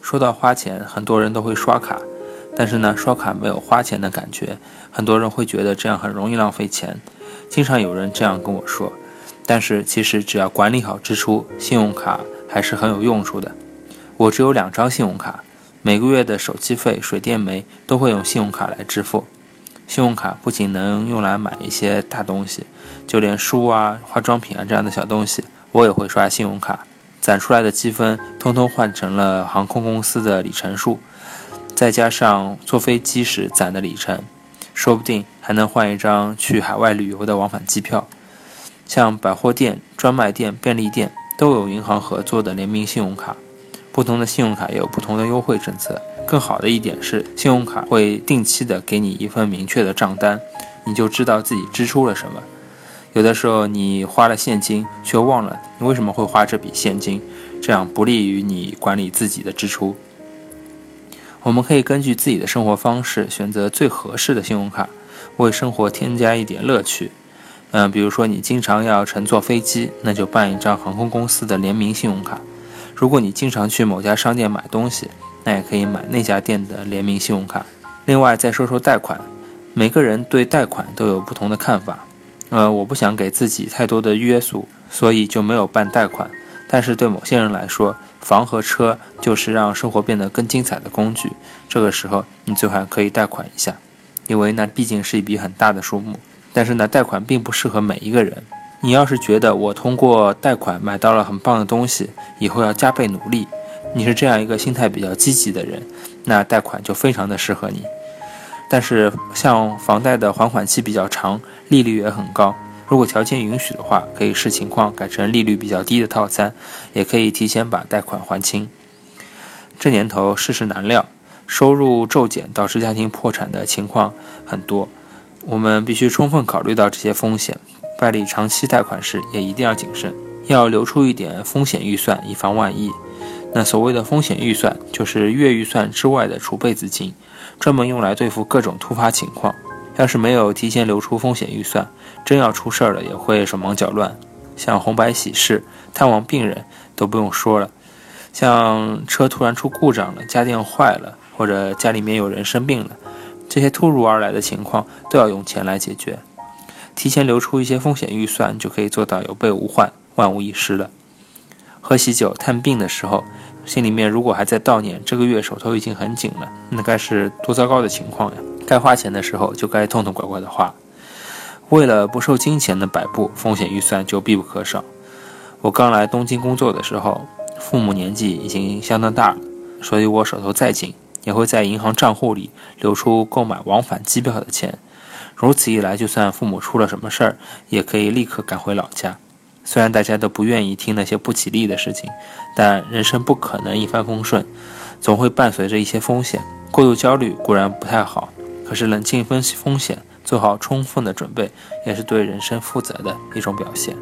说到花钱，很多人都会刷卡，但是呢，刷卡没有花钱的感觉，很多人会觉得这样很容易浪费钱。经常有人这样跟我说，但是其实只要管理好支出，信用卡还是很有用处的。我只有两张信用卡，每个月的手机费、水电煤都会用信用卡来支付。信用卡不仅能用来买一些大东西，就连书啊、化妆品啊这样的小东西，我也会刷信用卡。攒出来的积分，通通换成了航空公司的里程数，再加上坐飞机时攒的里程，说不定还能换一张去海外旅游的往返机票。像百货店、专卖店、便利店都有银行合作的联名信用卡，不同的信用卡也有不同的优惠政策。更好的一点是，信用卡会定期的给你一份明确的账单，你就知道自己支出了什么。有的时候你花了现金，却忘了你为什么会花这笔现金，这样不利于你管理自己的支出。我们可以根据自己的生活方式选择最合适的信用卡，为生活添加一点乐趣。嗯，比如说你经常要乘坐飞机，那就办一张航空公司的联名信用卡。如果你经常去某家商店买东西，那也可以买那家店的联名信用卡。另外再说说贷款，每个人对贷款都有不同的看法。呃，我不想给自己太多的约束，所以就没有办贷款。但是对某些人来说，房和车就是让生活变得更精彩的工具。这个时候，你最好可以贷款一下，因为那毕竟是一笔很大的数目。但是呢，贷款并不适合每一个人。你要是觉得我通过贷款买到了很棒的东西，以后要加倍努力，你是这样一个心态比较积极的人，那贷款就非常的适合你。但是像房贷的还款期比较长，利率也很高。如果条件允许的话，可以视情况改成利率比较低的套餐，也可以提前把贷款还清。这年头世事难料，收入骤减导致家庭破产的情况很多，我们必须充分考虑到这些风险。办理长期贷款时也一定要谨慎，要留出一点风险预算，以防万一。那所谓的风险预算，就是月预算之外的储备资金。专门用来对付各种突发情况。要是没有提前留出风险预算，真要出事儿了，也会手忙脚乱。像红白喜事、探望病人都不用说了。像车突然出故障了、家电坏了，或者家里面有人生病了，这些突如而来的情况都要用钱来解决。提前留出一些风险预算，就可以做到有备无患、万无一失了。喝喜酒探病的时候。心里面如果还在悼念，这个月手头已经很紧了，那该是多糟糕的情况呀！该花钱的时候就该痛痛快快的花。为了不受金钱的摆布，风险预算就必不可少。我刚来东京工作的时候，父母年纪已经相当大了，所以我手头再紧，也会在银行账户里留出购买往返机票的钱。如此一来，就算父母出了什么事儿，也可以立刻赶回老家。虽然大家都不愿意听那些不吉利的事情，但人生不可能一帆风顺，总会伴随着一些风险。过度焦虑固然不太好，可是冷静分析风险，做好充分的准备，也是对人生负责的一种表现。